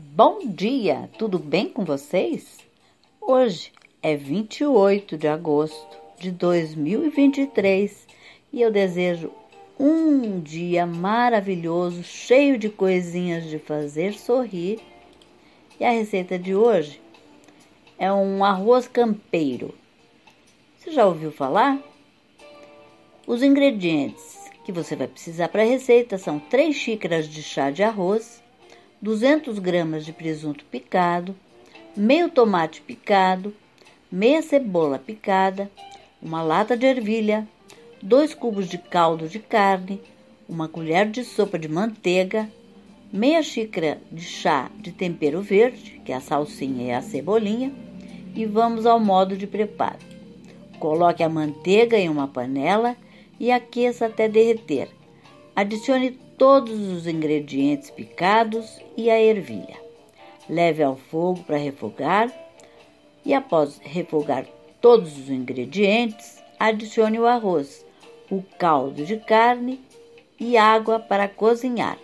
Bom dia, tudo bem com vocês? Hoje é 28 de agosto de 2023 e eu desejo um dia maravilhoso, cheio de coisinhas de fazer sorrir. E a receita de hoje é um arroz campeiro. Você já ouviu falar? Os ingredientes que você vai precisar para a receita são 3 xícaras de chá de arroz, 200 gramas de presunto picado, meio tomate picado, meia cebola picada, uma lata de ervilha, dois cubos de caldo de carne, uma colher de sopa de manteiga, meia xícara de chá de tempero verde, que é a salsinha e a cebolinha, e vamos ao modo de preparo. Coloque a manteiga em uma panela e aqueça até derreter. Adicione todos os ingredientes picados e a ervilha. Leve ao fogo para refogar e, após refogar todos os ingredientes, adicione o arroz, o caldo de carne e água para cozinhar.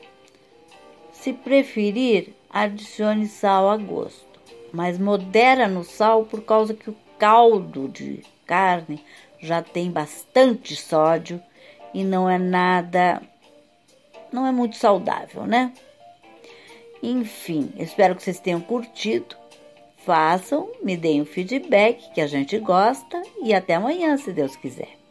Se preferir, adicione sal a gosto, mas modera no sal por causa que o caldo de carne já tem bastante sódio e não é nada não é muito saudável, né? Enfim, espero que vocês tenham curtido. Façam, me deem o feedback que a gente gosta e até amanhã, se Deus quiser.